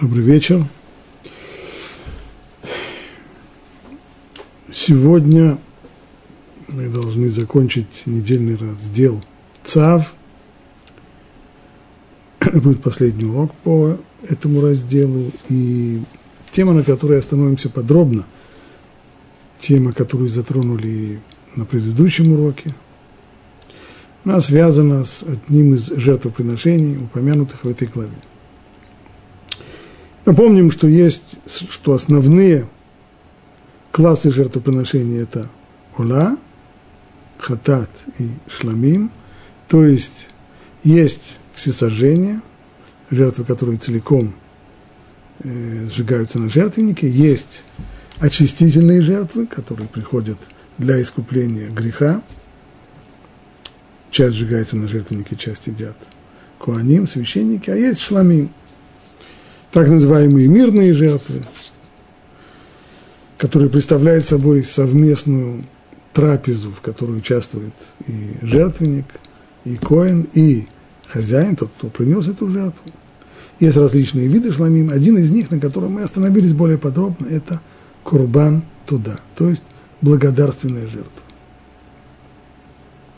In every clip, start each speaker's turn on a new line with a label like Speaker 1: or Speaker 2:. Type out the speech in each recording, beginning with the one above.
Speaker 1: Добрый вечер. Сегодня мы должны закончить недельный раздел ЦАВ. Это будет последний урок по этому разделу. И тема, на которой остановимся подробно, тема, которую затронули на предыдущем уроке, она связана с одним из жертвоприношений, упомянутых в этой главе. Напомним, что есть, что основные классы жертвоприношения – это ула, хатат и шламим, то есть есть всесожжение, жертвы, которые целиком э, сжигаются на жертвеннике, есть очистительные жертвы, которые приходят для искупления греха, часть сжигается на жертвеннике, часть едят куаним, священники, а есть шламим – так называемые мирные жертвы, которые представляют собой совместную трапезу, в которой участвует и жертвенник, и коин, и хозяин, тот, кто принес эту жертву. Есть различные виды шламим. Один из них, на котором мы остановились более подробно, это курбан туда, то есть благодарственная жертва.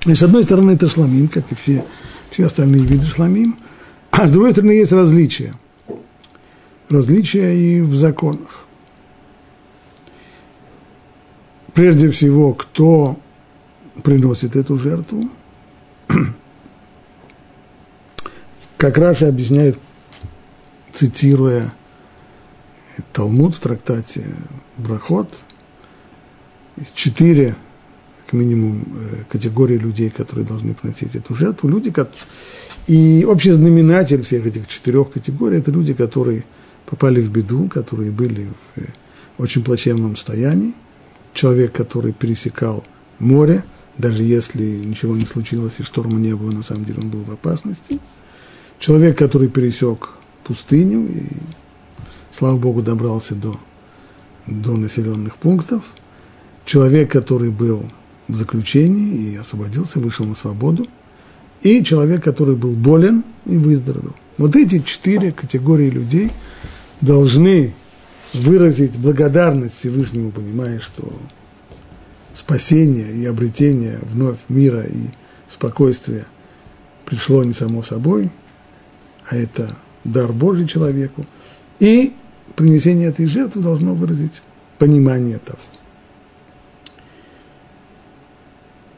Speaker 1: И с одной стороны, это шламим, как и все, все остальные виды шламим, а с другой стороны, есть различия – различия и в законах. Прежде всего, кто приносит эту жертву, как Раша объясняет, цитируя Талмуд в трактате Брахот, четыре, как минимум, э, категории людей, которые должны приносить эту жертву. Люди, и общий знаменатель всех этих четырех категорий – это люди, которые – попали в беду, которые были в э, очень плачевном состоянии. Человек, который пересекал море, даже если ничего не случилось и шторма не было, на самом деле он был в опасности. Человек, который пересек пустыню и, слава Богу, добрался до, до населенных пунктов. Человек, который был в заключении и освободился, вышел на свободу. И человек, который был болен и выздоровел. Вот эти четыре категории людей – должны выразить благодарность Всевышнему, понимая, что спасение и обретение вновь мира и спокойствия пришло не само собой, а это дар Божий человеку. И принесение этой жертвы должно выразить понимание этого.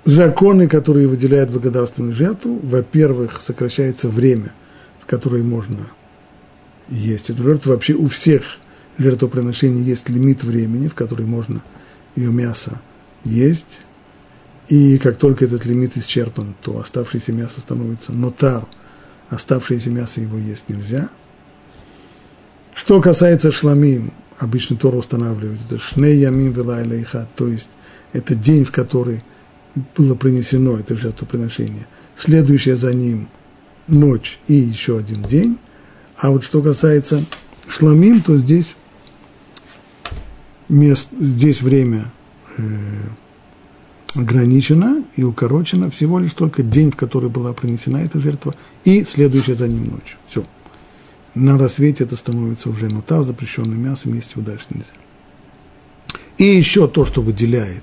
Speaker 1: Законы, которые выделяют благодарственную жертву, во-первых, сокращается время, в которое можно есть эту жертву. Вообще у всех жертвоприношений есть лимит времени, в который можно ее мясо есть. И как только этот лимит исчерпан, то оставшееся мясо становится нотар, оставшееся мясо его есть нельзя. Что касается шламим, обычно Тора устанавливает, это шней ямим вилайлайха, то есть это день, в который было принесено это жертвоприношение, следующее за ним ночь и еще один день – а вот что касается шламим, то здесь, мест, здесь время э, ограничено и укорочено всего лишь только день, в который была принесена эта жертва, и следующая за ним ночь. Все. На рассвете это становится уже нутар, запрещенное мясо, есть его дальше нельзя. И еще то, что выделяет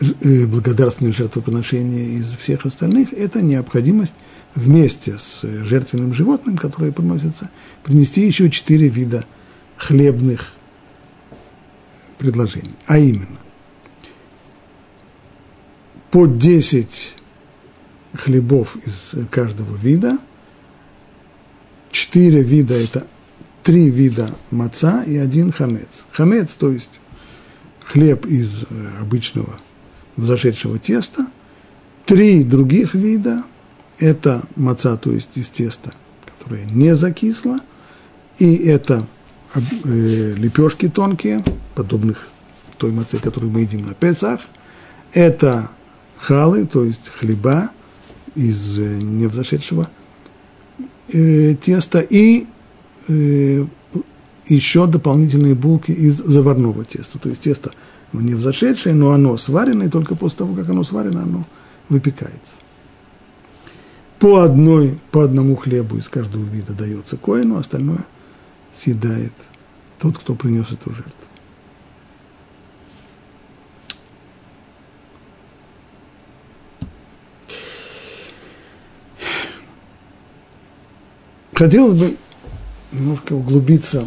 Speaker 1: э, благодарственное жертвоприношение из всех остальных, это необходимость вместе с жертвенным животным, которое приносится, принести еще четыре вида хлебных предложений. А именно, по 10 хлебов из каждого вида, четыре вида – это три вида маца и один хамец. Хамец, то есть хлеб из обычного взошедшего теста, три других вида – это маца, то есть из теста, которое не закисло, и это э, лепешки тонкие, подобных той маце, которую мы едим на Песах, это халы, то есть хлеба из э, невзошедшего э, теста, и э, еще дополнительные булки из заварного теста, то есть тесто не но оно сваренное, и только после того, как оно сварено, оно выпекается. По, одной, по одному хлебу из каждого вида дается коину, остальное съедает тот, кто принес эту жертву. Хотелось бы немножко углубиться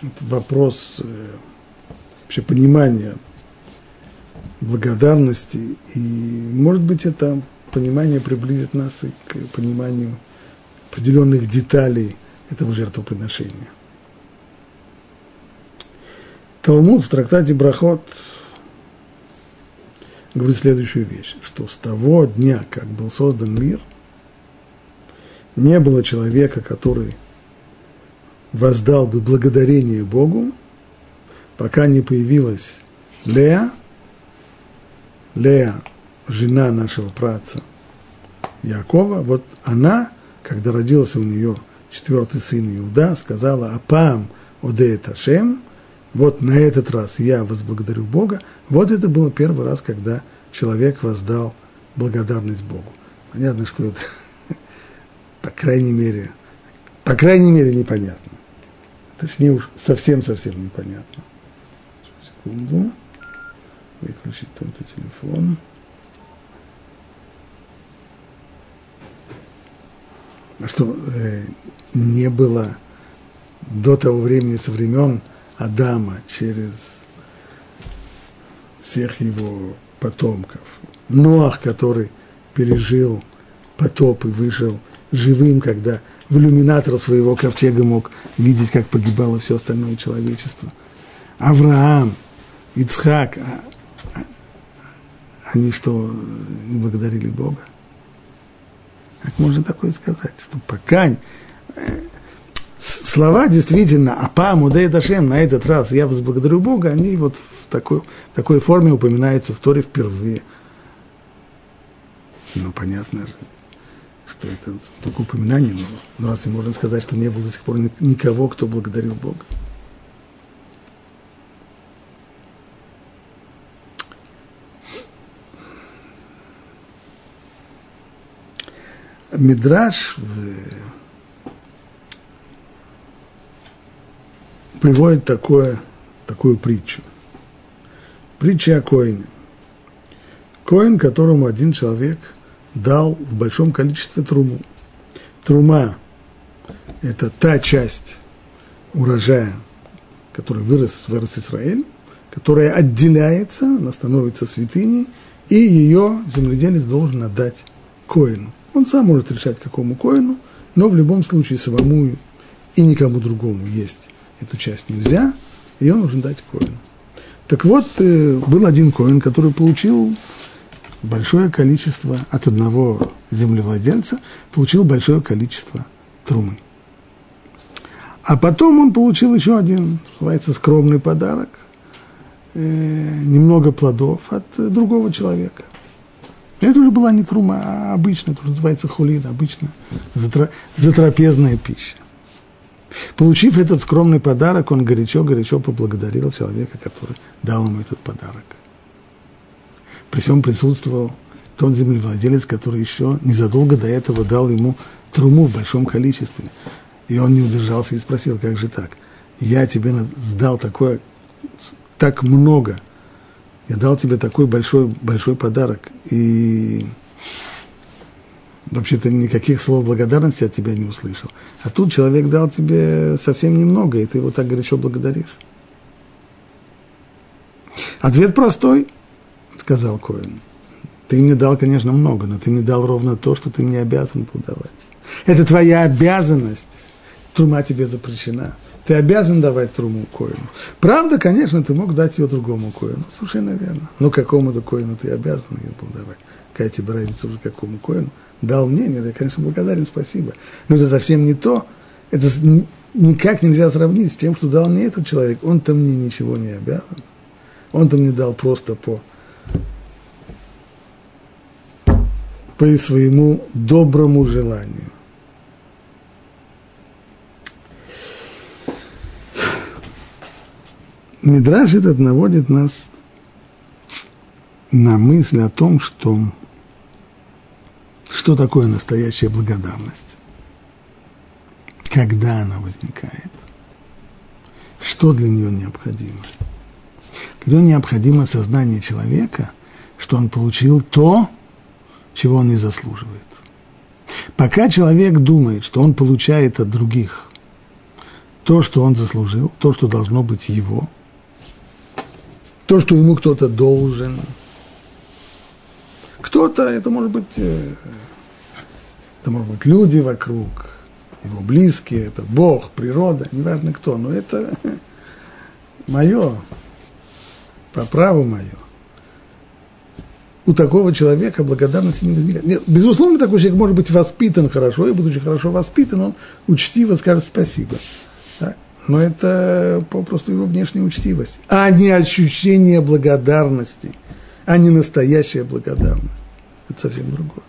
Speaker 1: в вопрос э, вообще понимания благодарности. И, может быть, это понимание приблизит нас и к пониманию определенных деталей этого жертвоприношения. Талмуд в трактате Брахот говорит следующую вещь, что с того дня, как был создан мир, не было человека, который воздал бы благодарение Богу, пока не появилась Лея, Лея, жена нашего праца Якова, вот она, когда родился у нее четвертый сын Иуда, сказала «Апам одеет Ашем», вот на этот раз я возблагодарю Бога. Вот это было первый раз, когда человек воздал благодарность Богу. Понятно, что это, по крайней мере, по крайней мере, непонятно. Точнее уж совсем-совсем непонятно. Секунду выключить только телефон. Что, э, не было до того времени, со времен Адама, через всех его потомков. Ноах, который пережил потоп и вышел живым, когда в иллюминатор своего ковчега мог видеть, как погибало все остальное человечество. Авраам, Ицхак, а они что, не благодарили Бога? Как можно такое сказать? Что пока слова действительно «Апа мудей дашем» на этот раз «Я возблагодарю Бога», они вот в такой, в такой форме упоминаются в Торе впервые. Ну, понятно же, что это только упоминание, но, но разве можно сказать, что не было до сих пор никого, кто благодарил Бога? Мидраш приводит такое, такую притчу. Притча о Коине. Коин, которому один человек дал в большом количестве труму. Трума – это та часть урожая, который вырос в Израиль, которая отделяется, она становится святыней, и ее земледелец должен отдать коину. Он сам может решать, какому коину, но в любом случае самому и никому другому есть эту часть нельзя, ее нужно дать коину. Так вот, э, был один коин, который получил большое количество от одного землевладельца, получил большое количество трумы. А потом он получил еще один, называется, скромный подарок, э, немного плодов от другого человека. Это уже была не трума, а обычная, это уже называется хулин, обычная затрапезная пища. Получив этот скромный подарок, он горячо-горячо поблагодарил человека, который дал ему этот подарок. При всем присутствовал тот землевладелец, который еще незадолго до этого дал ему труму в большом количестве. И он не удержался и спросил, как же так? Я тебе дал такое, так много, я дал тебе такой большой, большой подарок, и вообще-то никаких слов благодарности от тебя не услышал. А тут человек дал тебе совсем немного, и ты его так горячо благодаришь. Ответ простой, сказал Коин. Ты мне дал, конечно, много, но ты мне дал ровно то, что ты мне обязан был давать. Это твоя обязанность. Трума тебе запрещена. Ты обязан давать труму коину. Правда, конечно, ты мог дать ее другому коину. Совершенно верно. Но какому-то коину ты обязан ее был давать. Какая тебе разница уже какому коину? дал мне, нет, я, конечно, благодарен, спасибо. Но это совсем не то, это никак нельзя сравнить с тем, что дал мне этот человек. Он-то мне ничего не обязан. Он-то мне дал просто по, по своему доброму желанию. Мидраж этот наводит нас на мысль о том, что Что такое настоящая благодарность? Когда она возникает? Что для нее необходимо? Для нее необходимо сознание человека, что он получил то, чего он не заслуживает. Пока человек думает, что он получает от других то, что он заслужил, то, что должно быть его, то, что ему кто-то должен, кто-то, это может быть, э, это может быть люди вокруг, его близкие, это Бог, природа, неважно кто, но это мое, по праву мое у такого человека благодарности не возникает. Нет, безусловно, такой человек может быть воспитан хорошо, и будучи хорошо воспитан, он учтиво скажет спасибо. Но это попросту его внешняя учтивость, а не ощущение благодарности, а не настоящая благодарность. Это совсем другое.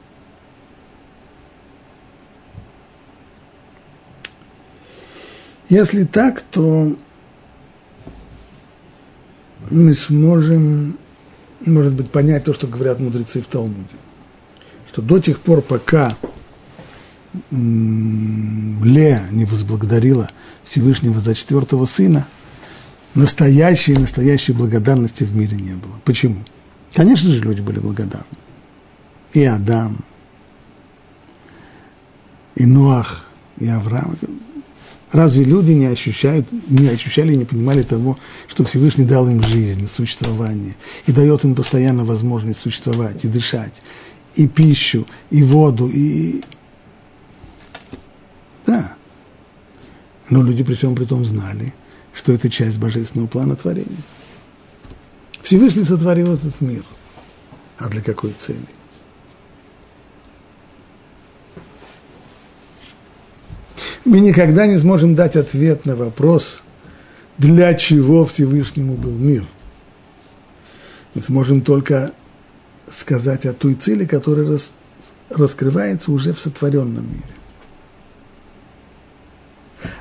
Speaker 1: Если так, то мы сможем может быть, понять то, что говорят мудрецы в Талмуде. Что до тех пор, пока Лея не возблагодарила Всевышнего за четвертого сына, настоящей настоящей благодарности в мире не было. Почему? Конечно же, люди были благодарны. И Адам, и Ноах, и Авраам. Разве люди не ощущают, не ощущали и не понимали того, что Всевышний дал им жизнь, существование, и дает им постоянно возможность существовать и дышать, и пищу, и воду, и... Но люди при всем при том знали, что это часть божественного плана творения. Всевышний сотворил этот мир. А для какой цели? мы никогда не сможем дать ответ на вопрос, для чего Всевышнему был мир. Мы сможем только сказать о той цели, которая рас, раскрывается уже в сотворенном мире.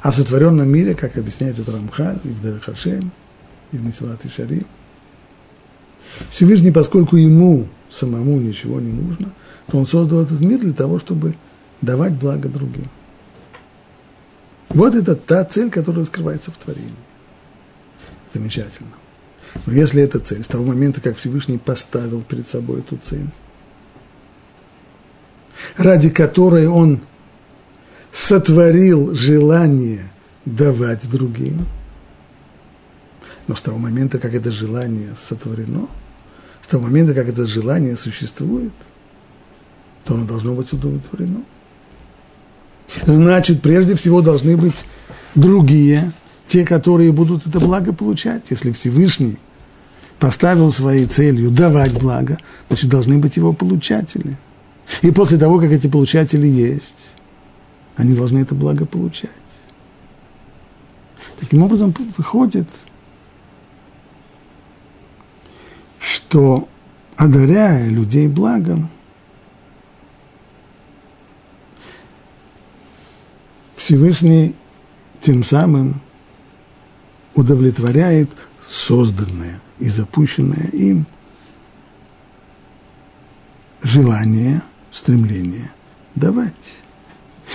Speaker 1: А в сотворенном мире, как объясняет это Рамхаль, и в Дарахашем, и в Месилат Шарим, Всевышний, поскольку ему самому ничего не нужно, то он создал этот мир для того, чтобы давать благо другим. Вот это та цель, которая скрывается в творении. Замечательно. Но если эта цель, с того момента, как Всевышний поставил перед собой эту цель, ради которой он сотворил желание давать другим, но с того момента, как это желание сотворено, с того момента, как это желание существует, то оно должно быть удовлетворено значит, прежде всего должны быть другие, те, которые будут это благо получать. Если Всевышний поставил своей целью давать благо, значит, должны быть его получатели. И после того, как эти получатели есть, они должны это благо получать. Таким образом, выходит, что одаряя людей благом, Всевышний тем самым удовлетворяет созданное и запущенное им желание, стремление давать.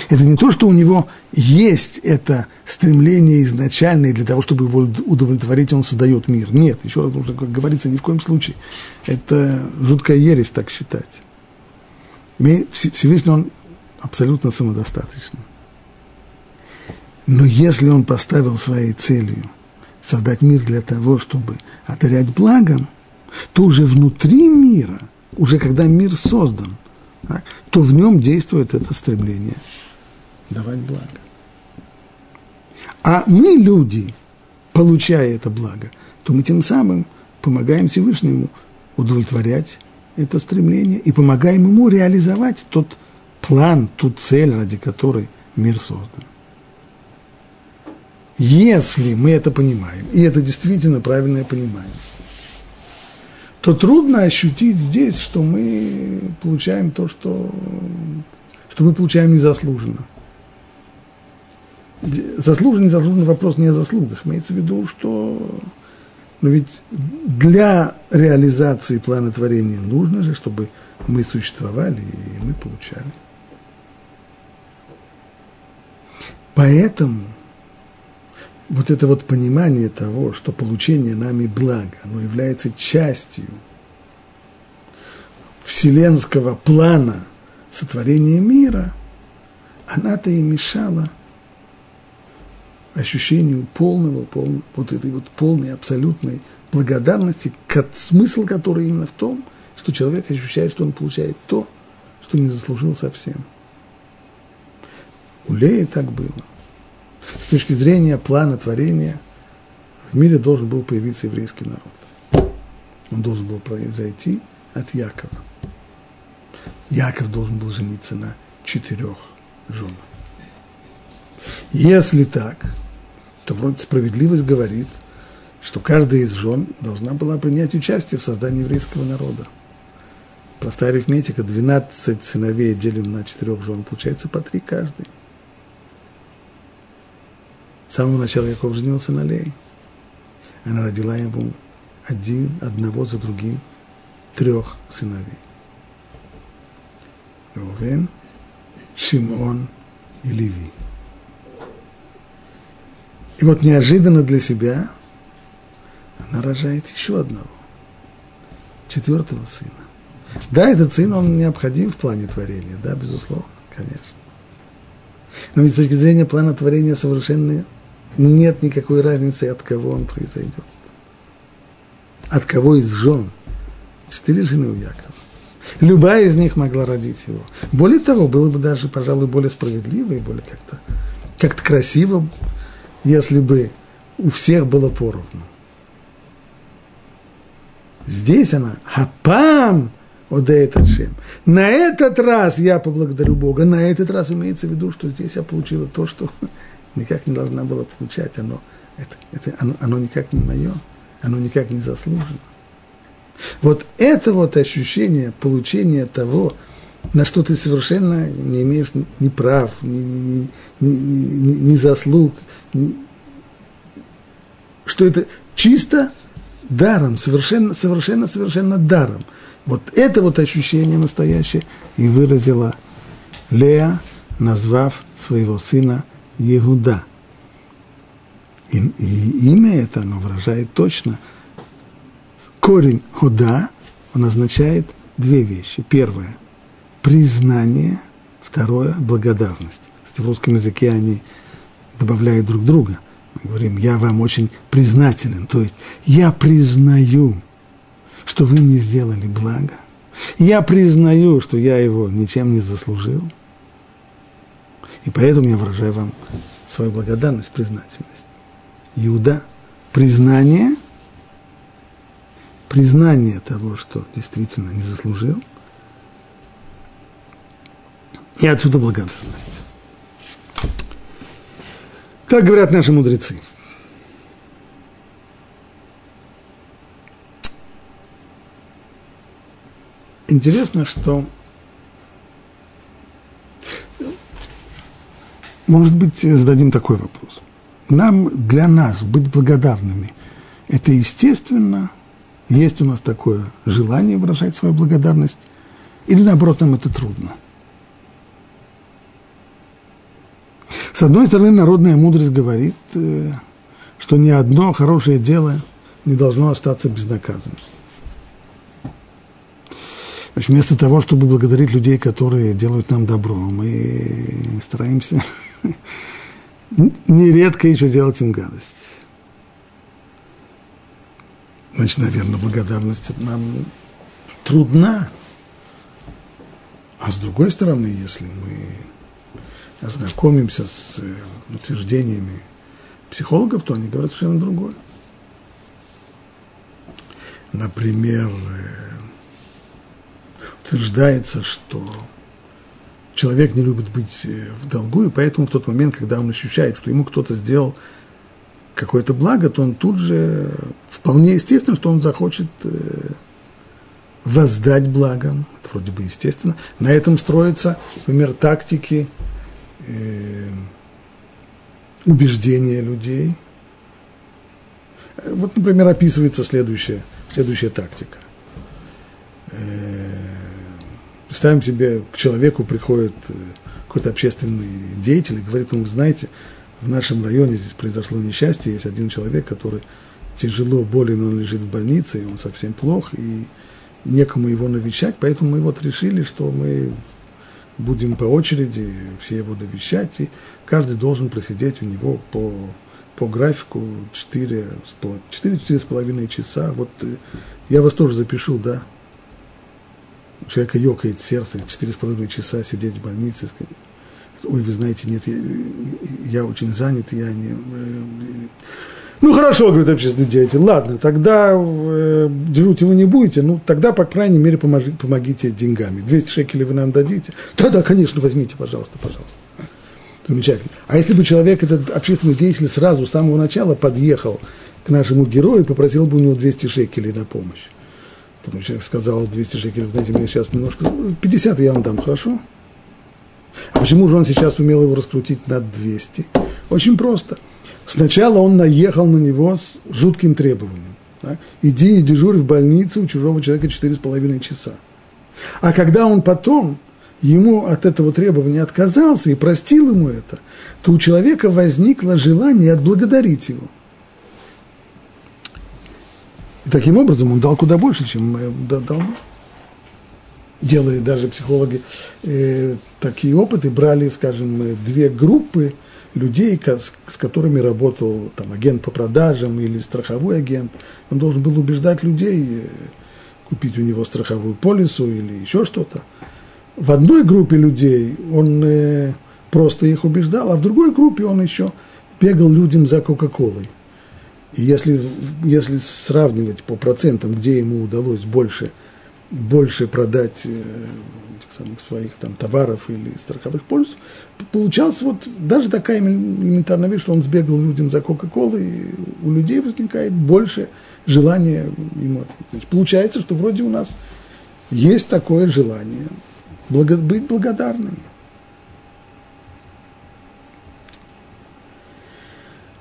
Speaker 1: Это не то, что у него есть это стремление изначальное для того, чтобы его удовлетворить, он создает мир. Нет, еще раз нужно, как говорится, ни в коем случае. Это жуткая ересь так считать. Всевышний он абсолютно самодостаточный. Но если он поставил своей целью создать мир для того, чтобы одарять благом, то уже внутри мира, уже когда мир создан, то в нем действует это стремление давать благо. А мы, люди, получая это благо, то мы тем самым помогаем Всевышнему удовлетворять это стремление и помогаем ему реализовать тот план, ту цель, ради которой мир создан. Если мы это понимаем, и это действительно правильное понимание, то трудно ощутить здесь, что мы получаем то, что, что мы получаем незаслуженно. Заслуженно, незаслуженно вопрос не о заслугах. Имеется в виду, что Но ведь для реализации плана творения нужно же, чтобы мы существовали и мы получали. Поэтому вот это вот понимание того, что получение нами блага, оно является частью вселенского плана сотворения мира, она-то и мешала ощущению полного, полного, вот этой вот полной, абсолютной благодарности, смысл которой именно в том, что человек ощущает, что он получает то, что не заслужил совсем. У Леи так было. С точки зрения плана творения, в мире должен был появиться еврейский народ. Он должен был произойти от Якова. Яков должен был жениться на четырех женах. Если так, то вроде справедливость говорит, что каждая из жен должна была принять участие в создании еврейского народа. Простая арифметика, 12 сыновей делим на четырех жен, получается по три каждый. С самого начала Яков женился на Лей. Она родила ему один, одного за другим, трех сыновей. Рувен, Шимон и Леви. И вот неожиданно для себя она рожает еще одного, четвертого сына. Да, этот сын, он необходим в плане творения, да, безусловно, конечно. Но ведь с точки зрения плана творения совершенно нет никакой разницы, от кого он произойдет. От кого из жен. Четыре жены у Якова. Любая из них могла родить его. Более того, было бы даже, пожалуй, более справедливо и более как-то как красиво если бы у всех было поровну. Здесь она хапам одеет Ашем. На этот раз я поблагодарю Бога. На этот раз имеется в виду, что здесь я получила то, что никак не должна была получать. Оно, это, это, оно, оно никак не мое, оно никак не заслужено. Вот это вот ощущение получения того, на что ты совершенно не имеешь ни прав, ни, ни, ни, ни, ни, ни заслуг, что это чисто даром, совершенно, совершенно, совершенно даром. Вот это вот ощущение настоящее и выразила Лея, назвав своего сына Егуда. И, и имя это, оно выражает точно. Корень Худа, он означает две вещи. Первое – признание, второе – благодарность. В русском языке они добавляют друг друга. Мы говорим, я вам очень признателен, то есть я признаю, что вы мне сделали благо. Я признаю, что я его ничем не заслужил. И поэтому я выражаю вам свою благодарность, признательность. Иуда, признание, признание того, что действительно не заслужил – и отсюда благодарность. Так говорят наши мудрецы. Интересно, что может быть, зададим такой вопрос. Нам, для нас, быть благодарными, это естественно, есть у нас такое желание выражать свою благодарность, или наоборот, нам это трудно – С одной стороны, народная мудрость говорит, э, что ни одно хорошее дело не должно остаться безнаказанным. Значит, вместо того, чтобы благодарить людей, которые делают нам добро, мы стараемся нередко еще делать им гадость. Значит, наверное, благодарность нам трудна. А с другой стороны, если мы ознакомимся с э, утверждениями психологов, то они говорят совершенно другое. Например, э, утверждается, что человек не любит быть э, в долгу, и поэтому в тот момент, когда он ощущает, что ему кто-то сделал какое-то благо, то он тут же, вполне естественно, что он захочет воздать благом. Это вроде бы естественно. На этом строятся, например, тактики э, убеждения людей. Вот, например, описывается следующая, следующая тактика. Представим себе, к человеку приходит какой-то общественный деятель и говорит ему, знаете, в нашем районе здесь произошло несчастье, есть один человек, который тяжело болен, он лежит в больнице, и он совсем плох, и некому его навещать, поэтому мы вот решили, что мы будем по очереди все его навещать, и каждый должен просидеть у него по, по графику 4-4,5 часа. Вот э, я вас тоже запишу, да. У человека ёкает сердце, 4,5 часа сидеть в больнице, ой, вы знаете, нет, я, я очень занят, я не... Ну, хорошо, говорит общественный деятель, ладно, тогда э, дежурить вы не будете, ну, тогда, по крайней мере, поможи, помогите деньгами. 200 шекелей вы нам дадите? Да-да, конечно, возьмите, пожалуйста, пожалуйста. Замечательно. А если бы человек, этот общественный деятель, сразу с самого начала подъехал к нашему герою и попросил бы у него 200 шекелей на помощь? Потом человек сказал 200 шекелей, знаете, мне сейчас немножко... 50 я вам дам, хорошо? А почему же он сейчас умел его раскрутить на 200? Очень просто. Сначала он наехал на него с жутким требованием. Да? Иди и дежурь в больнице у чужого человека 4,5 часа. А когда он потом ему от этого требования отказался и простил ему это, то у человека возникло желание отблагодарить его. И таким образом он дал куда больше, чем дал делали даже психологи э, такие опыты, брали, скажем, две группы людей, с, с которыми работал там, агент по продажам или страховой агент. Он должен был убеждать людей э, купить у него страховую полису или еще что-то. В одной группе людей он э, просто их убеждал, а в другой группе он еще бегал людям за Кока-Колой. И если, если сравнивать по процентам, где ему удалось больше – больше продать э, этих самых своих там товаров или страховых полюсов, получалось вот даже такая элементарная вещь, что он сбегал людям за Кока-Колой, у людей возникает больше желания ему ответить. Значит, получается, что вроде у нас есть такое желание благо, быть благодарными.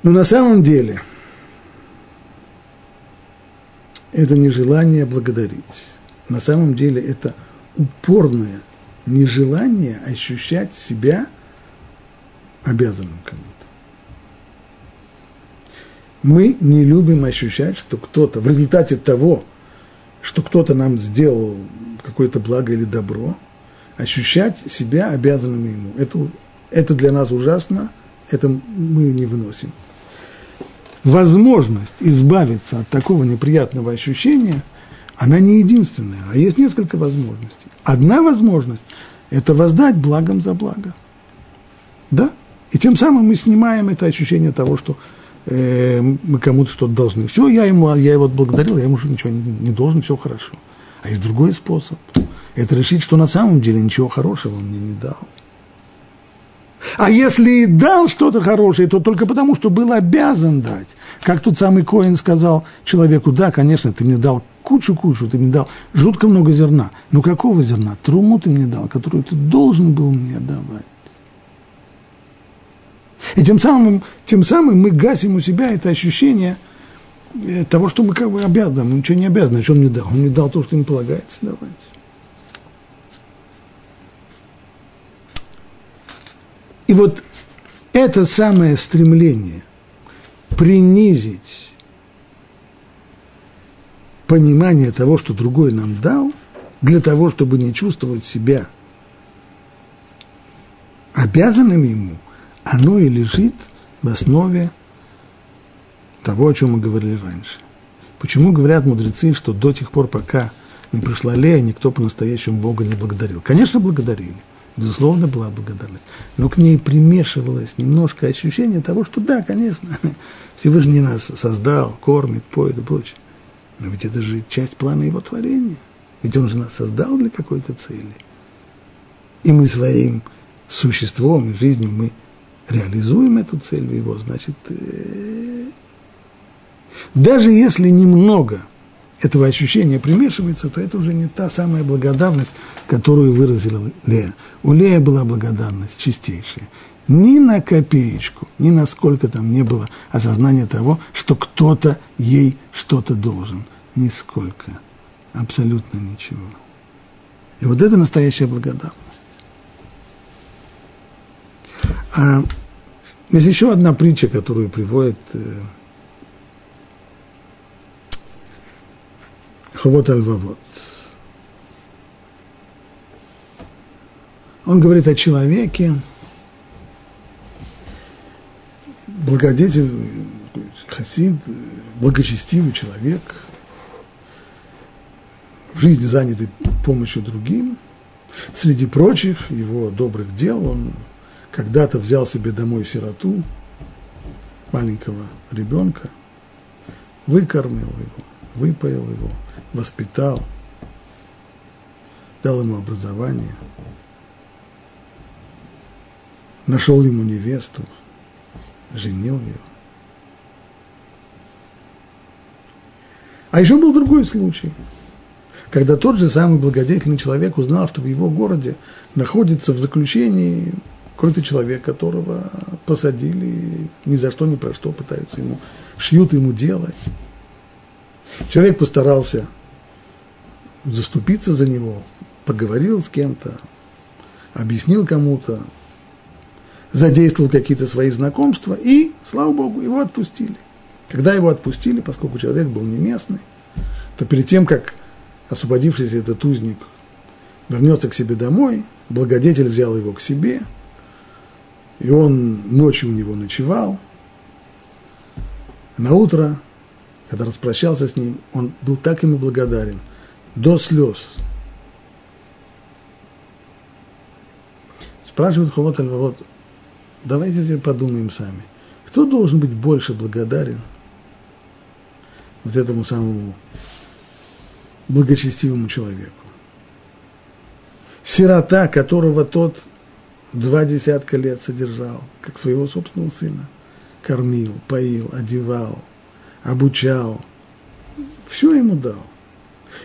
Speaker 1: Но на самом деле это не желание благодарить на самом деле это упорное нежелание ощущать себя обязанным кому-то. Мы не любим ощущать, что кто-то в результате того, что кто-то нам сделал какое-то благо или добро, ощущать себя обязанными ему. Это, это для нас ужасно, это мы не выносим. Возможность избавиться от такого неприятного ощущения – она не единственная, а есть несколько возможностей. Одна возможность – это воздать благом за благо. Да? И тем самым мы снимаем это ощущение того, что э, мы кому-то что-то должны. Все, я, ему, я его благодарил, я ему уже ничего не, не должен, все хорошо. А есть другой способ. Это решить, что на самом деле ничего хорошего он мне не дал. А если и дал что-то хорошее, то только потому, что был обязан дать. Как тот самый Коин сказал человеку, да, конечно, ты мне дал кучу-кучу, ты мне дал жутко много зерна. Но какого зерна? Труму ты мне дал, которую ты должен был мне давать. И тем самым, тем самым мы гасим у себя это ощущение э, того, что мы как бы обязаны, мы ничего не обязаны, а что он мне дал? Он мне дал то, что ему полагается давать. И вот это самое стремление принизить понимание того, что другой нам дал, для того, чтобы не чувствовать себя обязанными ему, оно и лежит в основе того, о чем мы говорили раньше. Почему говорят мудрецы, что до тех пор, пока не пришла Лея, никто по-настоящему Бога не благодарил? Конечно, благодарили. Безусловно, была благодарность. Но к ней примешивалось немножко ощущение того, что да, конечно, Всевышний нас создал, кормит, поет и прочее. Но ведь это же часть плана его творения. Ведь он же нас создал для какой-то цели. И мы своим существом и жизнью мы реализуем эту цель его, значит, э, даже если немного этого ощущения примешивается, то это уже не та самая благодарность, которую выразила Лея. У Лея была благодарность чистейшая. Ни на копеечку, ни на сколько там не было осознания того, что кто-то ей что-то должен. Нисколько. Абсолютно ничего. И вот это настоящая благодарность. А есть еще одна притча, которую приводит э, Ховот Альвавот. Он говорит о человеке, благодетель, хасид, благочестивый человек, в жизни занятый помощью другим. Среди прочих его добрых дел он когда-то взял себе домой сироту, маленького ребенка, выкормил его, выпоил его, воспитал, дал ему образование, нашел ему невесту, женил ее. А еще был другой случай, когда тот же самый благодетельный человек узнал, что в его городе находится в заключении какой-то человек, которого посадили, ни за что, ни про что пытаются ему, шьют ему дело. Человек постарался заступиться за него, поговорил с кем-то, объяснил кому-то, задействовал какие-то свои знакомства, и, слава Богу, его отпустили. Когда его отпустили, поскольку человек был не местный, то перед тем, как освободившийся этот узник вернется к себе домой, благодетель взял его к себе – и он ночью у него ночевал. На утро, когда распрощался с ним, он был так ему благодарен, до слез. Спрашивает Ховот вот, давайте теперь подумаем сами, кто должен быть больше благодарен вот этому самому благочестивому человеку? Сирота, которого тот два десятка лет содержал, как своего собственного сына. Кормил, поил, одевал, обучал. Все ему дал.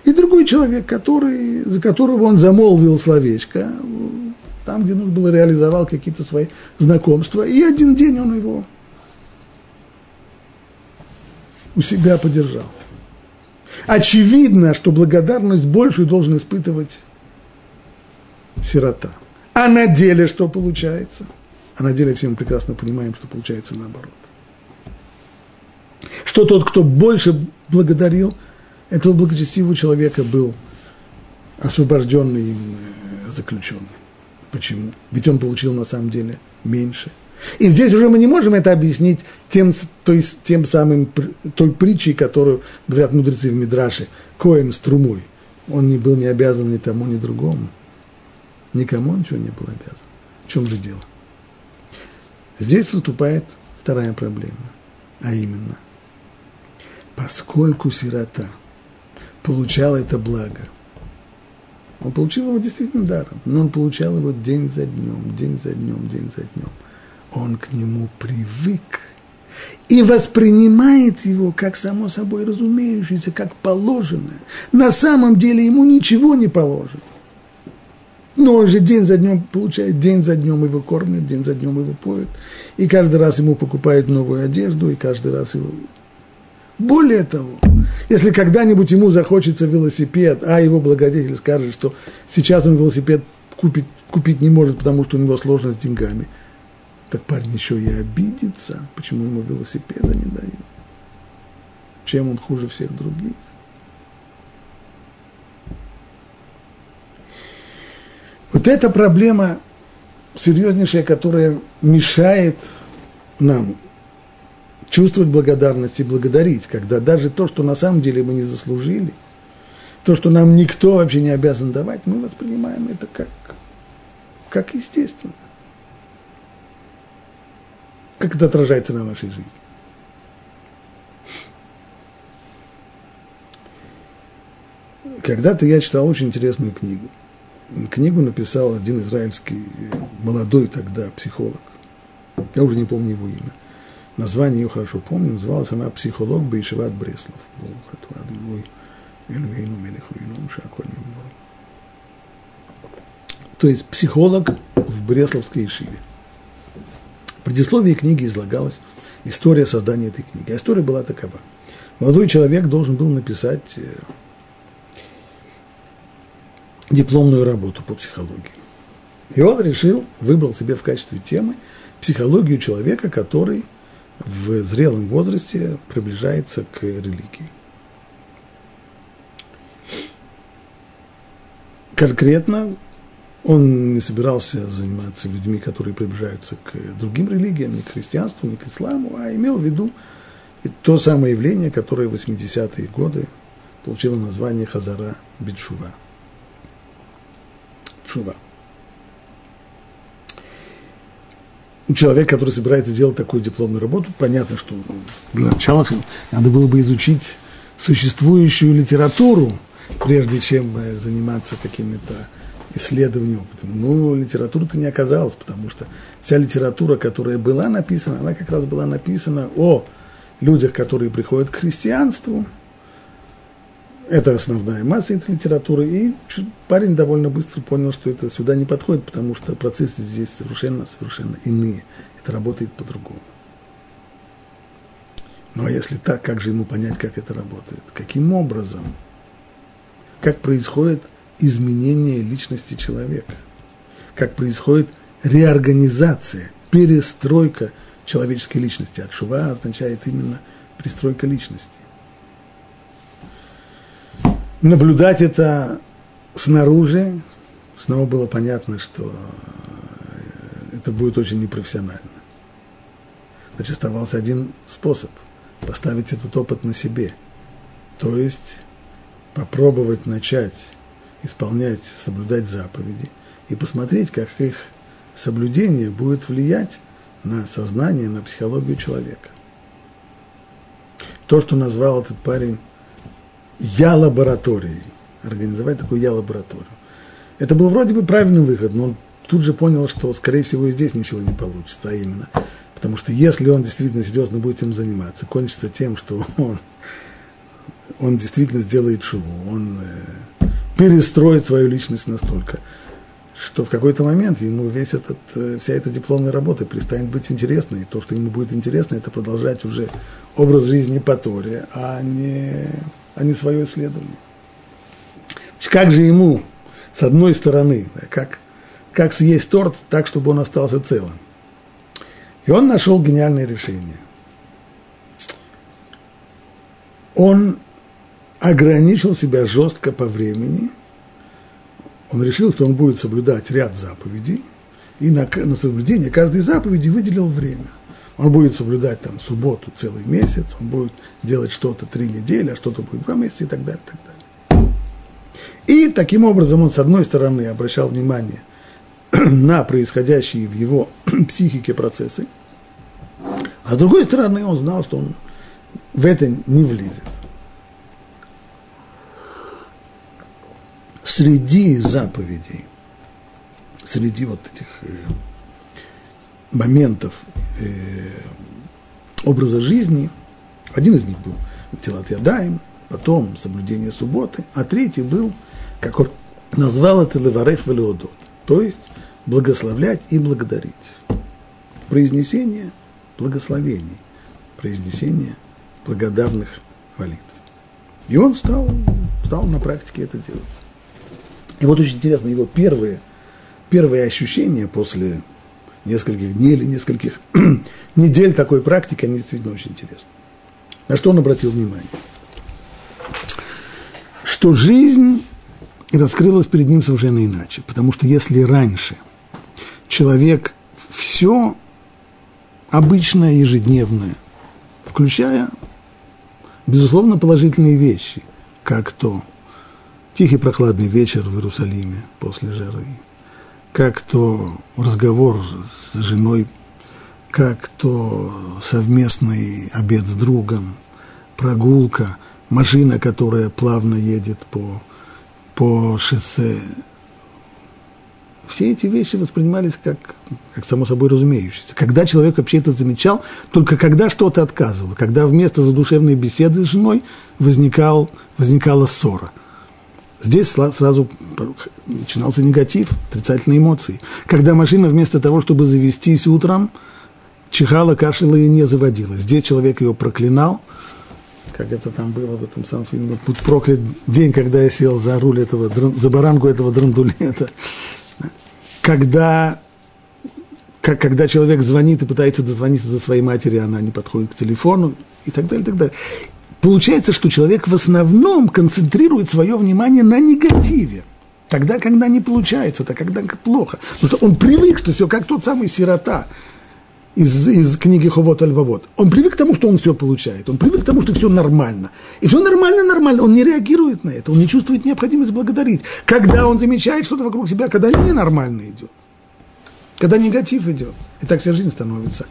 Speaker 1: И другой человек, который, за которого он замолвил словечко, там, где нужно было, реализовал какие-то свои знакомства, и один день он его у себя поддержал. Очевидно, что благодарность большую должен испытывать сирота – а на деле что получается? А на деле все мы прекрасно понимаем, что получается наоборот. Что тот, кто больше благодарил, этого благочестивого человека был освобожденный им заключенный. Почему? Ведь он получил на самом деле меньше. И здесь уже мы не можем это объяснить тем, то есть, тем самым, той притчей, которую говорят мудрецы в Мидраше, Коэн с трумой. Он не был не обязан ни тому, ни другому. Никому ничего не был обязан. В чем же дело? Здесь выступает вторая проблема, а именно, поскольку сирота получал это благо, он получил его действительно даром, но он получал его день за днем, день за днем, день за днем. Он к нему привык и воспринимает его как само собой разумеющееся, как положенное. На самом деле ему ничего не положено. Но он же день за днем получает, день за днем его кормят, день за днем его поют. И каждый раз ему покупают новую одежду, и каждый раз его... Более того, если когда-нибудь ему захочется велосипед, а его благодетель скажет, что сейчас он велосипед купить, купить не может, потому что у него сложно с деньгами, так парень еще и обидится, почему ему велосипеда не дают. Чем он хуже всех других. Вот эта проблема серьезнейшая, которая мешает нам чувствовать благодарность и благодарить, когда даже то, что на самом деле мы не заслужили, то, что нам никто вообще не обязан давать, мы воспринимаем это как, как естественно. Как это отражается на нашей жизни. Когда-то я читал очень интересную книгу – книгу написал один израильский молодой тогда психолог. Я уже не помню его имя. Название ее хорошо помню. Называлась она «Психолог Бейшеват Бреслов». Шаколь То есть психолог в Бресловской Ишиве. В предисловии книги излагалась история создания этой книги. А история была такова. Молодой человек должен был написать э, дипломную работу по психологии. И он решил, выбрал себе в качестве темы психологию человека, который в зрелом возрасте приближается к религии. Конкретно он не собирался заниматься людьми, которые приближаются к другим религиям, не к христианству, не к исламу, а имел в виду то самое явление, которое в 80-е годы получило название Хазара Битшува. Шува. Человек, который собирается делать такую дипломную работу, понятно, что для начала надо было бы изучить существующую литературу, прежде чем э, заниматься какими-то исследованием. Ну, литература-то не оказалась, потому что вся литература, которая была написана, она как раз была написана о людях, которые приходят к христианству. Это основная масса этой литературы. И парень довольно быстро понял, что это сюда не подходит, потому что процессы здесь совершенно, совершенно иные. Это работает по-другому. Ну а если так, как же ему понять, как это работает? Каким образом? Как происходит изменение личности человека? Как происходит реорганизация, перестройка человеческой личности. А шува означает именно пристройка личности. Наблюдать это снаружи, снова было понятно, что это будет очень непрофессионально. Значит, оставался один способ – поставить этот опыт на себе. То есть попробовать начать исполнять, соблюдать заповеди и посмотреть, как их соблюдение будет влиять на сознание, на психологию человека. То, что назвал этот парень я-лабораторией, организовать такую я-лабораторию. Это был вроде бы правильный выход, но он тут же понял, что, скорее всего, и здесь ничего не получится, а именно, потому что если он действительно серьезно будет этим заниматься, кончится тем, что он, он действительно сделает шуву, он э, перестроит свою личность настолько, что в какой-то момент ему весь этот, э, вся эта дипломная работа перестанет быть интересной. И то, что ему будет интересно, это продолжать уже образ жизни по Торе, а не, а не свое исследование. Значит, как же ему, с одной стороны, да, как, как съесть торт так, чтобы он остался целым? И он нашел гениальное решение. Он ограничил себя жестко по времени – он решил, что он будет соблюдать ряд заповедей, и на, на соблюдение каждой заповеди выделил время. Он будет соблюдать там субботу целый месяц, он будет делать что-то три недели, а что-то будет два месяца и так далее, так далее. И таким образом он, с одной стороны, обращал внимание на происходящие в его психике процессы, а с другой стороны, он знал, что он в это не влезет. среди заповедей, среди вот этих э, моментов э, образа жизни, один из них был Тилат Ядаем, потом соблюдение субботы, а третий был, как он назвал это Леварех Велеодот, то есть благословлять и благодарить. Произнесение благословений, произнесение благодарных молитв. И он стал, стал на практике это делать. И вот очень интересно, его первые, первые ощущения после нескольких дней или нескольких недель такой практики, они действительно очень интересны. На что он обратил внимание? Что жизнь раскрылась перед ним совершенно иначе. Потому что если раньше человек все обычное, ежедневное, включая, безусловно, положительные вещи, как то – тихий прохладный вечер в Иерусалиме после жары, как то разговор с женой, как то совместный обед с другом, прогулка, машина, которая плавно едет по, по шоссе все эти вещи воспринимались как, как само собой разумеющиеся. Когда человек вообще это замечал, только когда что-то отказывало, когда вместо задушевной беседы с женой возникал, возникала ссора. Здесь сразу начинался негатив, отрицательные эмоции. Когда машина вместо того, чтобы завестись утром, чихала, кашляла и не заводилась. Здесь человек ее проклинал, как это там было в этом самом фильме, «Будь проклят день, когда я сел за руль этого, за баранку этого драндулета». Когда, как, когда человек звонит и пытается дозвониться до своей матери, она не подходит к телефону и так далее, и так далее. Получается, что человек в основном концентрирует свое внимание на негативе. Тогда, когда не получается, тогда, когда плохо. Потому что он привык, что все как тот самый сирота из, из книги Ховот Альвавод. Он привык к тому, что он все получает. Он привык к тому, что все нормально. И все нормально, нормально. Он не реагирует на это. Он не чувствует необходимость благодарить. Когда он замечает что-то вокруг себя, когда ненормально идет. Когда негатив идет. И так вся жизнь становится.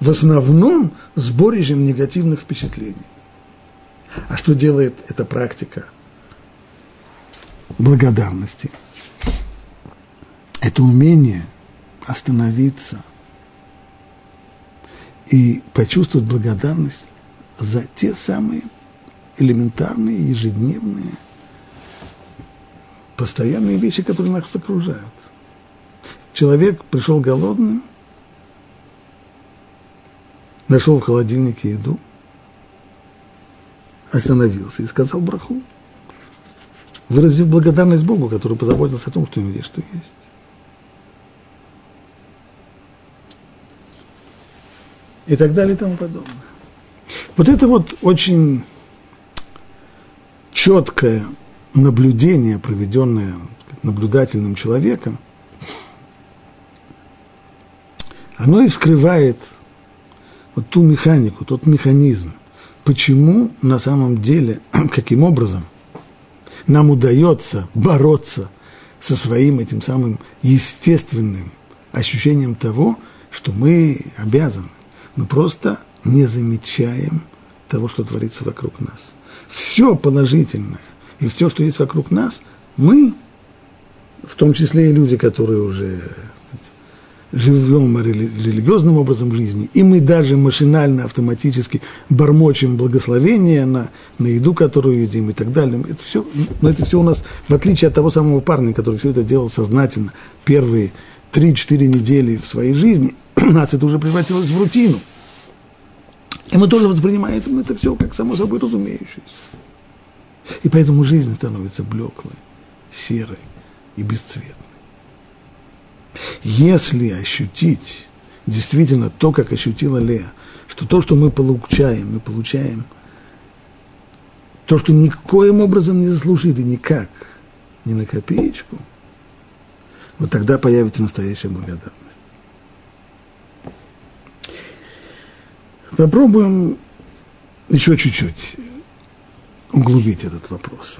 Speaker 1: В основном сборищем негативных впечатлений. А что делает эта практика благодарности? Это умение остановиться и почувствовать благодарность за те самые элементарные, ежедневные, постоянные вещи, которые нас окружают. Человек пришел голодным, нашел в холодильнике еду – остановился и сказал браху, выразив благодарность Богу, который позаботился о том, что у него есть, что есть. И так далее и тому подобное. Вот это вот очень четкое наблюдение, проведенное наблюдательным человеком, оно и вскрывает вот ту механику, тот механизм, почему на самом деле, каким образом нам удается бороться со своим этим самым естественным ощущением того, что мы обязаны. Мы просто не замечаем того, что творится вокруг нас. Все положительное и все, что есть вокруг нас, мы, в том числе и люди, которые уже живем религиозным образом жизни, и мы даже машинально, автоматически бормочем благословение на, на еду, которую едим и так далее. Это все, но это все у нас, в отличие от того самого парня, который все это делал сознательно, первые 3-4 недели в своей жизни, у нас это уже превратилось в рутину. И мы тоже воспринимаем это все как само собой разумеющееся. И поэтому жизнь становится блеклой, серой и бесцветной. Если ощутить действительно то, как ощутила Лея, что то, что мы получаем, мы получаем то, что никоим образом не заслужили, никак, ни на копеечку, вот тогда появится настоящая благодарность. Попробуем еще чуть-чуть углубить этот вопрос.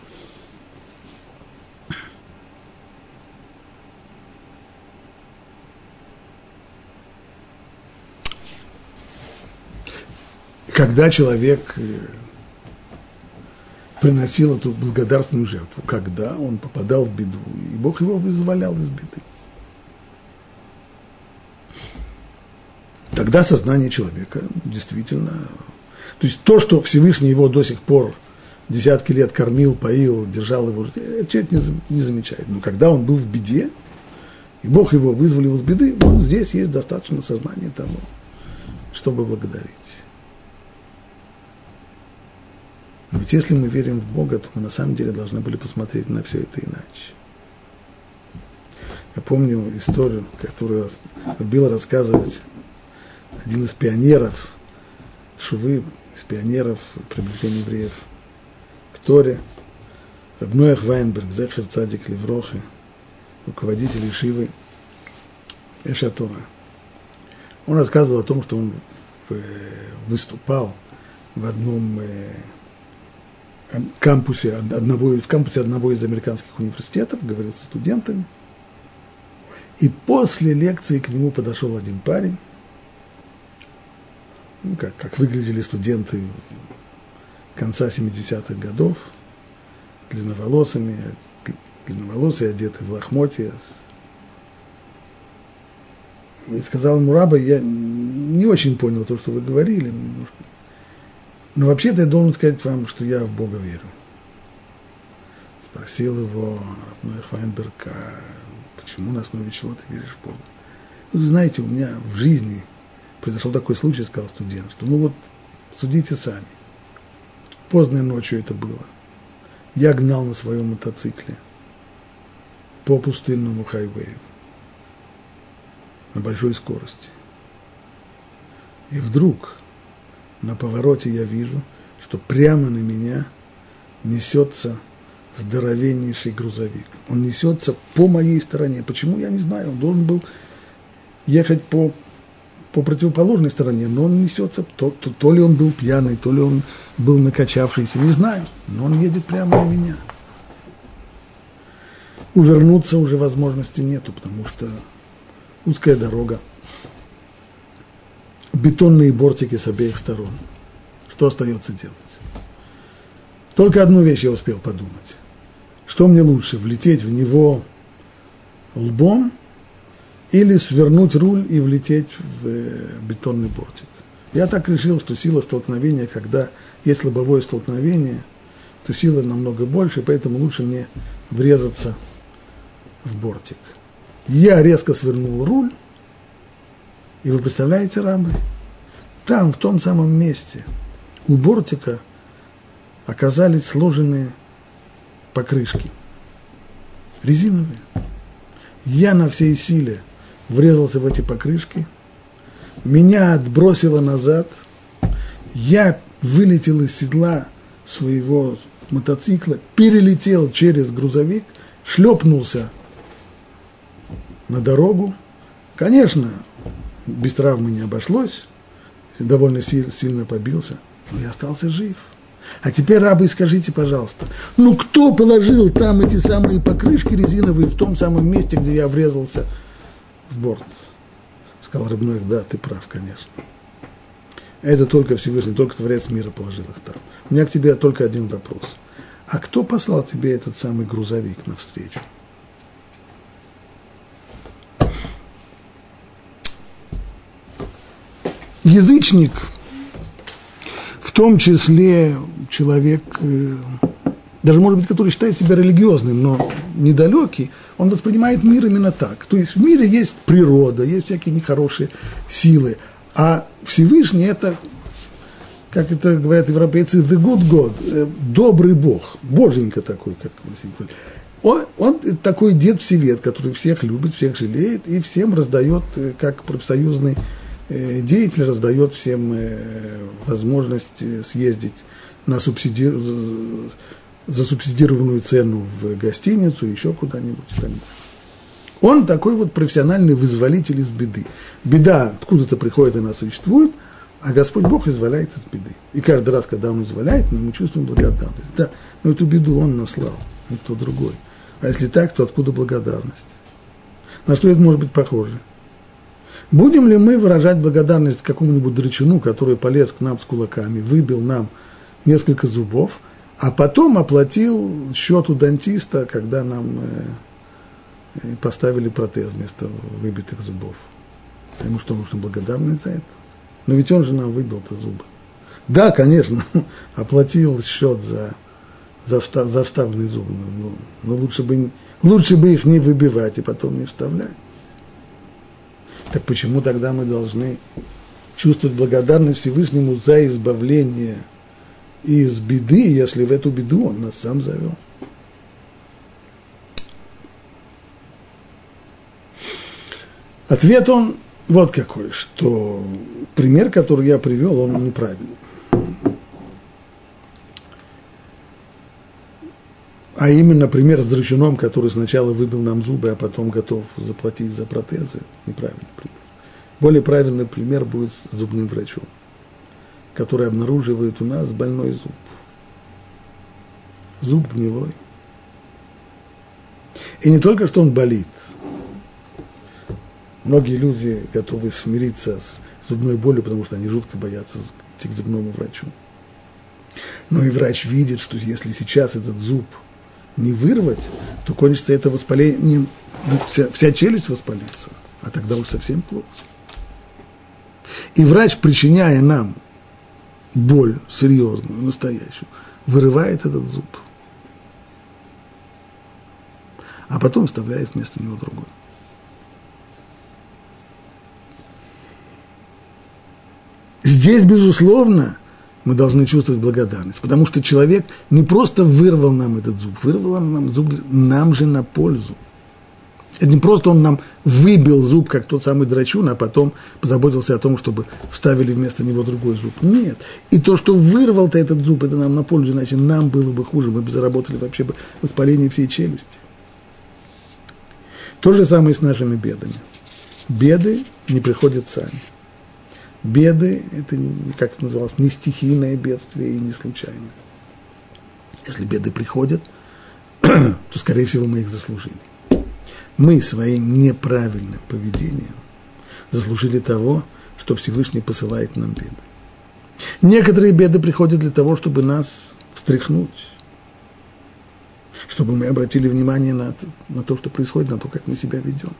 Speaker 1: Когда человек э, приносил эту благодарственную жертву, когда он попадал в беду, и Бог его вызволял из беды. Тогда сознание человека действительно... То есть то, что Всевышний его до сих пор десятки лет кормил, поил, держал его, человек не, не замечает. Но когда он был в беде, и Бог его вызволил из беды, вот здесь есть достаточно сознания того, чтобы благодарить. Но ведь если мы верим в Бога, то мы на самом деле должны были посмотреть на все это иначе. Я помню историю, которую любил рассказывать один из пионеров Шувы, из пионеров приближения евреев к Торе, Рабноях Вайнберг, Зехер Цадик Леврохи, руководитель Ишивы Эшатора. Он рассказывал о том, что он выступал в одном э, кампусе одного, в кампусе одного из американских университетов, говорил со студентами. И после лекции к нему подошел один парень, ну, как, как выглядели студенты конца 70-х годов, длинноволосыми, длинноволосые, одеты в лохмотья, и сказал ему раба, я не очень понял то, что вы говорили немножко. Но вообще-то я должен сказать вам, что я в Бога верю. Спросил его Рафной Хвайнберг, а почему на основе чего ты веришь в Бога? Ну, вы знаете, у меня в жизни произошел такой случай, сказал студент, что ну вот судите сами. Поздной ночью это было. Я гнал на своем мотоцикле по пустынному хайвею на большой скорости. И вдруг на повороте я вижу, что прямо на меня несется здоровеннейший грузовик. Он несется по моей стороне. Почему, я не знаю. Он должен был ехать по, по противоположной стороне, но он несется, то, то, то ли он был пьяный, то ли он был накачавшийся, не знаю, но он едет прямо на меня. Увернуться уже возможности нету, потому что узкая дорога, бетонные бортики с обеих сторон. Что остается делать? Только одну вещь я успел подумать. Что мне лучше, влететь в него лбом или свернуть руль и влететь в э, бетонный бортик? Я так решил, что сила столкновения, когда есть лобовое столкновение, то сила намного больше, поэтому лучше мне врезаться в бортик. Я резко свернул руль, и вы представляете, рабы, там, в том самом месте, у бортика оказались сложенные покрышки, резиновые. Я на всей силе врезался в эти покрышки, меня отбросило назад, я вылетел из седла своего мотоцикла, перелетел через грузовик, шлепнулся на дорогу. Конечно, без травмы не обошлось, довольно сильно побился, но я остался жив. А теперь, рабы, скажите, пожалуйста, ну кто положил там эти самые покрышки резиновые в том самом месте, где я врезался в борт? Сказал Рыбной, да, ты прав, конечно. Это только Всевышний, только Творец мира положил их там. У меня к тебе только один вопрос. А кто послал тебе этот самый грузовик навстречу? Язычник, в том числе человек, э, даже, может быть, который считает себя религиозным, но недалекий, он воспринимает мир именно так. То есть в мире есть природа, есть всякие нехорошие силы, а Всевышний – это, как это говорят европейцы, the good God, э, добрый Бог, боженька такой, как мы он, он такой дед Всевет, который всех любит, всех жалеет и всем раздает, э, как профсоюзный деятель раздает всем э, возможность э, съездить на субсиди... за субсидированную цену в гостиницу, еще куда-нибудь Он такой вот профессиональный вызволитель из беды. Беда откуда-то приходит, она существует, а Господь Бог изволяет из беды. И каждый раз, когда Он изволяет, мы чувствуем благодарность. Да, но эту беду Он наслал, никто другой. А если так, то откуда благодарность? На что это может быть похоже? Будем ли мы выражать благодарность какому-нибудь драчуну, который полез к нам с кулаками, выбил нам несколько зубов, а потом оплатил счет у дантиста, когда нам э, э, поставили протез вместо выбитых зубов? Ему что, нужно благодарность за это? Но ведь он же нам выбил-то зубы. Да, конечно, оплатил счет за, за, встав, за вставленный зуб, но, но лучше, бы, лучше бы их не выбивать и потом не вставлять. Так почему тогда мы должны чувствовать благодарность Всевышнему за избавление из беды, если в эту беду он нас сам завел? Ответ он вот какой, что пример, который я привел, он неправильный. А именно пример с драчуном, который сначала выбил нам зубы, а потом готов заплатить за протезы, неправильный пример. Более правильный пример будет с зубным врачом, который обнаруживает у нас больной зуб. Зуб гнилой. И не только что он болит. Многие люди готовы смириться с зубной болью, потому что они жутко боятся идти к зубному врачу. Но и врач видит, что если сейчас этот зуб – не вырвать, то кончится это воспалением, вся, вся челюсть воспалится. а тогда уж совсем плохо. И врач, причиняя нам боль серьезную, настоящую, вырывает этот зуб, а потом вставляет вместо него другой. Здесь, безусловно, мы должны чувствовать благодарность, потому что человек не просто вырвал нам этот зуб, вырвал нам зуб нам же на пользу. Это не просто он нам выбил зуб, как тот самый драчун, а потом позаботился о том, чтобы вставили вместо него другой зуб. Нет. И то, что вырвал-то этот зуб, это нам на пользу, иначе нам было бы хуже, мы бы заработали вообще бы воспаление всей челюсти. То же самое с нашими бедами. Беды не приходят сами. Беды – это, как это называлось, не стихийное бедствие и не случайное. Если беды приходят, то, скорее всего, мы их заслужили. Мы своим неправильным поведением заслужили того, что Всевышний посылает нам беды. Некоторые беды приходят для того, чтобы нас встряхнуть, чтобы мы обратили внимание на, на то, что происходит, на то, как мы себя ведем.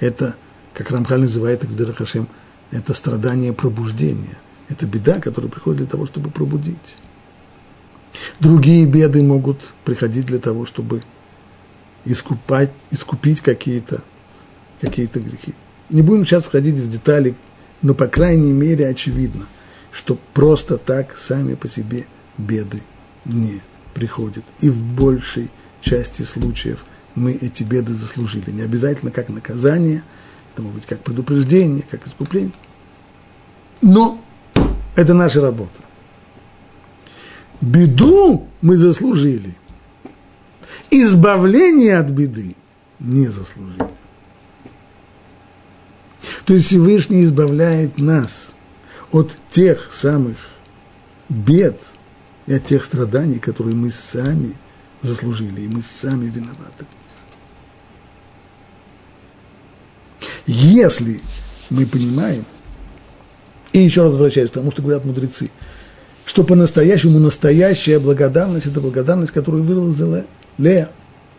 Speaker 1: Это, как Рамхаль называет их в Дерахашем, это страдание пробуждения. Это беда, которая приходит для того, чтобы пробудить. Другие беды могут приходить для того, чтобы искупать, искупить какие-то какие грехи. Не будем сейчас входить в детали, но, по крайней мере, очевидно, что просто так сами по себе беды не приходят. И в большей части случаев мы эти беды заслужили. Не обязательно как наказание – это может быть как предупреждение, как искупление. Но это наша работа. Беду мы заслужили. Избавление от беды не заслужили. То есть Всевышний избавляет нас от тех самых бед и от тех страданий, которые мы сами заслужили, и мы сами виноваты. Если мы понимаем, и еще раз возвращаюсь к тому, что говорят мудрецы, что по-настоящему настоящая благодарность – это благодарность, которую выразила Лея.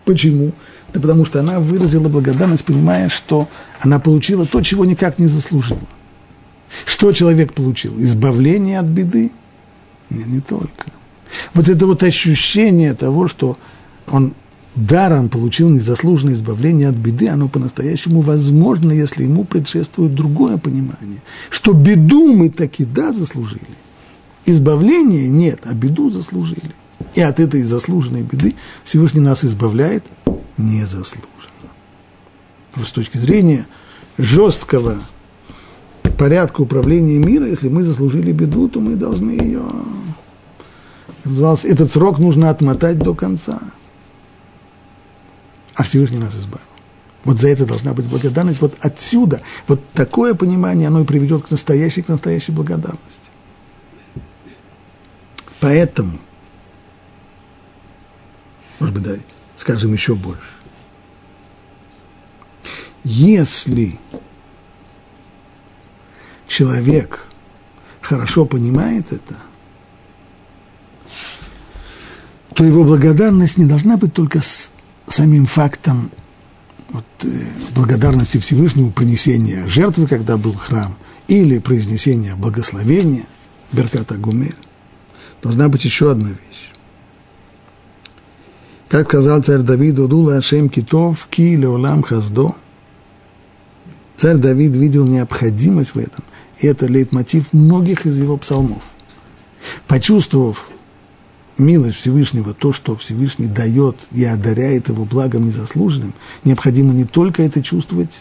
Speaker 1: Почему? Да потому что она выразила благодарность, понимая, что она получила то, чего никак не заслужила. Что человек получил? Избавление от беды? Не, не только. Вот это вот ощущение того, что он даром получил незаслуженное избавление от беды, оно по-настоящему возможно, если ему предшествует другое понимание, что беду мы таки да заслужили, избавление нет, а беду заслужили. И от этой заслуженной беды Всевышний нас избавляет незаслуженно. Что с точки зрения жесткого порядка управления мира, если мы заслужили беду, то мы должны ее... Этот срок нужно отмотать до конца а Всевышний нас избавил. Вот за это должна быть благодарность. Вот отсюда, вот такое понимание, оно и приведет к настоящей, к настоящей благодарности. Поэтому, может быть, да, скажем еще больше. Если человек хорошо понимает это, то его благодарность не должна быть только с самим фактом вот, э, благодарности Всевышнему принесения жертвы, когда был храм, или произнесения благословения, Берката Гумель, должна быть еще одна вещь. Как сказал царь Давид, «Удула Ашем Китов, ки леолам хаздо». Царь Давид видел необходимость в этом, и это лейтмотив многих из его псалмов. Почувствовав милость Всевышнего, то, что Всевышний дает и одаряет его благом незаслуженным, необходимо не только это чувствовать,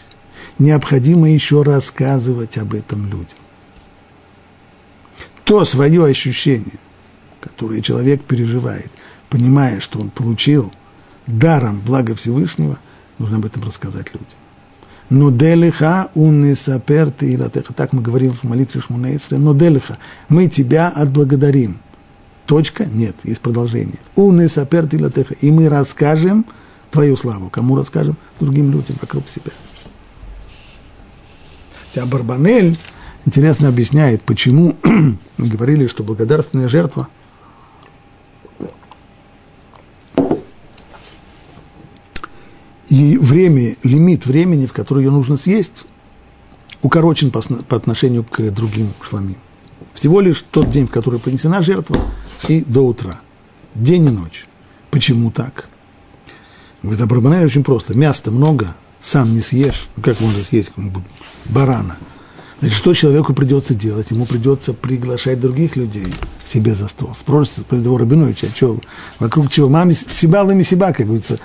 Speaker 1: необходимо еще рассказывать об этом людям. То свое ощущение, которое человек переживает, понимая, что он получил даром благо Всевышнего, нужно об этом рассказать людям. Но делиха уннесапер ты Так мы говорим в молитве Шмунейсре. Но делиха. Мы тебя отблагодарим. Точка? Нет, есть продолжение. Умный сапер тилатеха. И мы расскажем твою славу. Кому расскажем? Другим людям вокруг себя. Хотя Барбанель интересно объясняет, почему говорили, что благодарственная жертва и время, лимит времени, в который ее нужно съесть, укорочен по, по отношению к другим шламим. Всего лишь тот день, в который принесена жертва, и до утра. День и ночь. Почему так? Говорит, Абрабанай очень просто. Мяса много, сам не съешь. Ну, как можно съесть какого-нибудь барана? Значит, что человеку придется делать? Ему придется приглашать других людей себе за стол. Спросите про его Рабиновича, а что, вокруг чего? Маме себя лами себя, как говорится,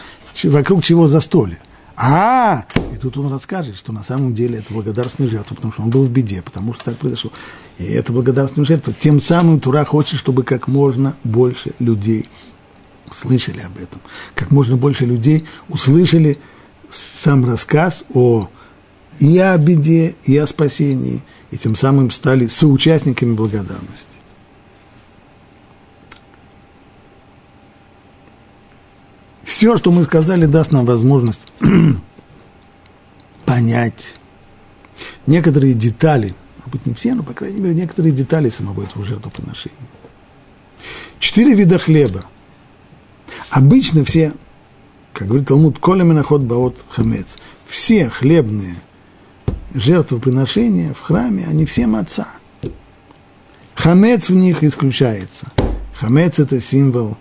Speaker 1: вокруг чего застолье. А, и тут он расскажет, что на самом деле это благодарственная жертва, потому что он был в беде, потому что так произошло. И это благодарственная жертва. Тем самым Тура хочет, чтобы как можно больше людей слышали об этом. Как можно больше людей услышали сам рассказ о и о беде, и о спасении, и тем самым стали соучастниками благодарности. Все, что мы сказали, даст нам возможность понять некоторые детали, может быть, не все, но, по крайней мере, некоторые детали самого этого жертвоприношения. Четыре вида хлеба. Обычно все, как говорит Талмуд, коля миноход баот хамец, все хлебные жертвоприношения в храме, они все маца. Хамец в них исключается. Хамец – это символ,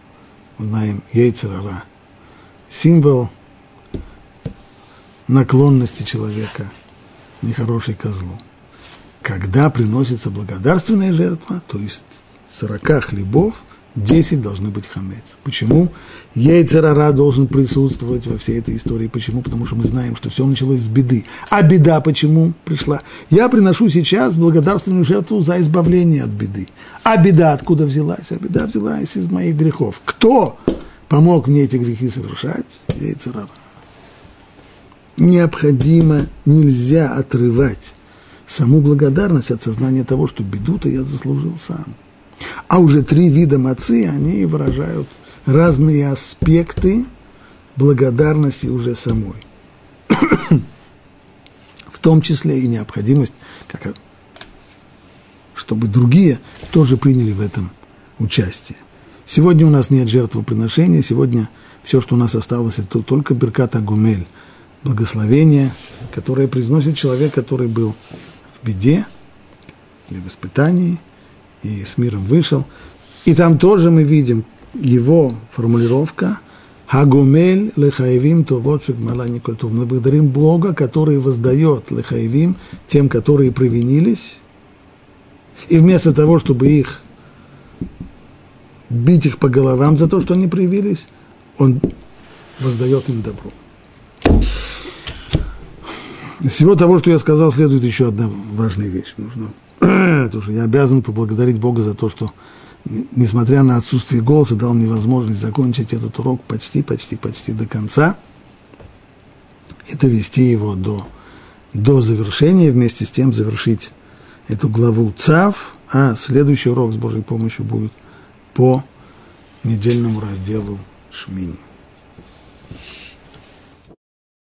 Speaker 1: мы знаем, яйцерара. Символ наклонности человека, нехорошей козлу. Когда приносится благодарственная жертва, то есть 40 хлебов – 10 должны быть хамец. Почему? Яйцерара должен присутствовать во всей этой истории. Почему? Потому что мы знаем, что все началось с беды. А беда почему пришла? Я приношу сейчас благодарственную жертву за избавление от беды. А беда откуда взялась? А беда взялась из моих грехов. Кто помог мне эти грехи совершать? Яйцерара. Необходимо, нельзя отрывать саму благодарность от сознания того, что беду-то я заслужил сам. А уже три вида мацы, они выражают разные аспекты благодарности уже самой. В том числе и необходимость, как, чтобы другие тоже приняли в этом участие. Сегодня у нас нет жертвоприношения, сегодня все, что у нас осталось, это только Берката Гумель, благословение, которое произносит человек, который был в беде или в испытании – и с миром вышел. И там тоже мы видим его формулировка Хагумель лехаевим товотшик малани культур. Мы благодарим Бога, который воздает лехаевим тем, которые провинились. И вместо того, чтобы их бить их по головам за то, что они проявились, он воздает им добро. Из всего того, что я сказал, следует еще одна важная вещь. Нужно тоже я обязан поблагодарить Бога за то, что, несмотря на отсутствие голоса, дал мне возможность закончить этот урок почти, почти, почти до конца и довести его до, до завершения, вместе с тем завершить эту главу ЦАВ, а следующий урок с Божьей помощью будет по недельному разделу Шмини.